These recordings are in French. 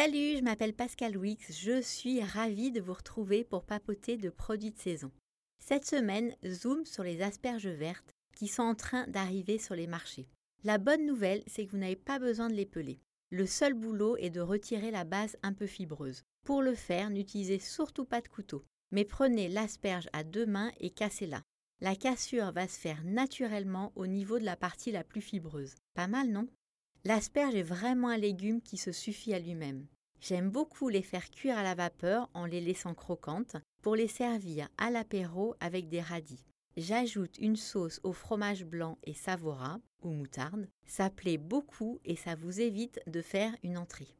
Salut, je m'appelle Pascal Wix, je suis ravie de vous retrouver pour papoter de produits de saison. Cette semaine, zoom sur les asperges vertes qui sont en train d'arriver sur les marchés. La bonne nouvelle, c'est que vous n'avez pas besoin de les peler. Le seul boulot est de retirer la base un peu fibreuse. Pour le faire, n'utilisez surtout pas de couteau, mais prenez l'asperge à deux mains et cassez-la. La cassure va se faire naturellement au niveau de la partie la plus fibreuse. Pas mal, non? L'asperge est vraiment un légume qui se suffit à lui-même. J'aime beaucoup les faire cuire à la vapeur en les laissant croquantes pour les servir à l'apéro avec des radis. J'ajoute une sauce au fromage blanc et savoura ou moutarde. Ça plaît beaucoup et ça vous évite de faire une entrée.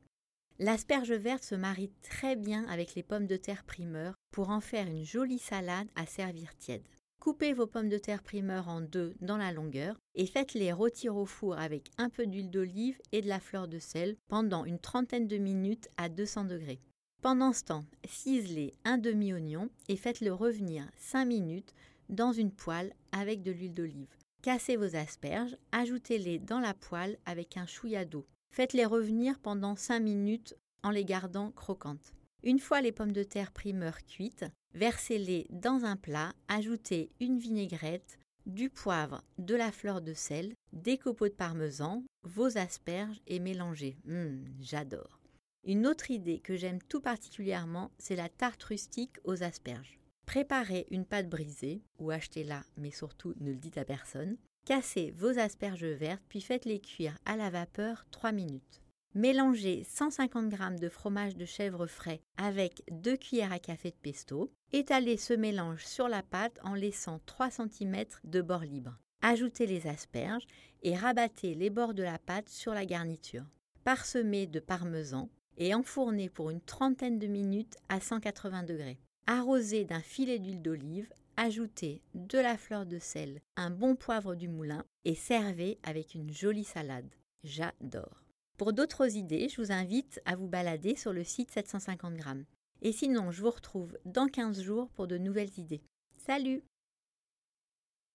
L'asperge verte se marie très bien avec les pommes de terre primeur pour en faire une jolie salade à servir tiède. Coupez vos pommes de terre primeur en deux dans la longueur et faites-les rôtir au four avec un peu d'huile d'olive et de la fleur de sel pendant une trentaine de minutes à 200 degrés. Pendant ce temps, ciselez un demi-oignon et faites-le revenir 5 minutes dans une poêle avec de l'huile d'olive. Cassez vos asperges, ajoutez-les dans la poêle avec un chouïa d'eau. Faites-les revenir pendant 5 minutes en les gardant croquantes. Une fois les pommes de terre primeur cuites, versez-les dans un plat, ajoutez une vinaigrette, du poivre, de la fleur de sel, des copeaux de parmesan, vos asperges et mélangez. Hum, j'adore. Une autre idée que j'aime tout particulièrement, c'est la tarte rustique aux asperges. Préparez une pâte brisée, ou achetez-la, mais surtout ne le dites à personne. Cassez vos asperges vertes, puis faites-les cuire à la vapeur 3 minutes. Mélangez 150 g de fromage de chèvre frais avec 2 cuillères à café de pesto. Étalez ce mélange sur la pâte en laissant 3 cm de bord libre. Ajoutez les asperges et rabattez les bords de la pâte sur la garniture. Parsemez de parmesan et enfournez pour une trentaine de minutes à 180 degrés. Arrosez d'un filet d'huile d'olive, ajoutez de la fleur de sel, un bon poivre du moulin et servez avec une jolie salade. J'adore. Pour d'autres idées, je vous invite à vous balader sur le site 750 grammes. Et sinon, je vous retrouve dans 15 jours pour de nouvelles idées. Salut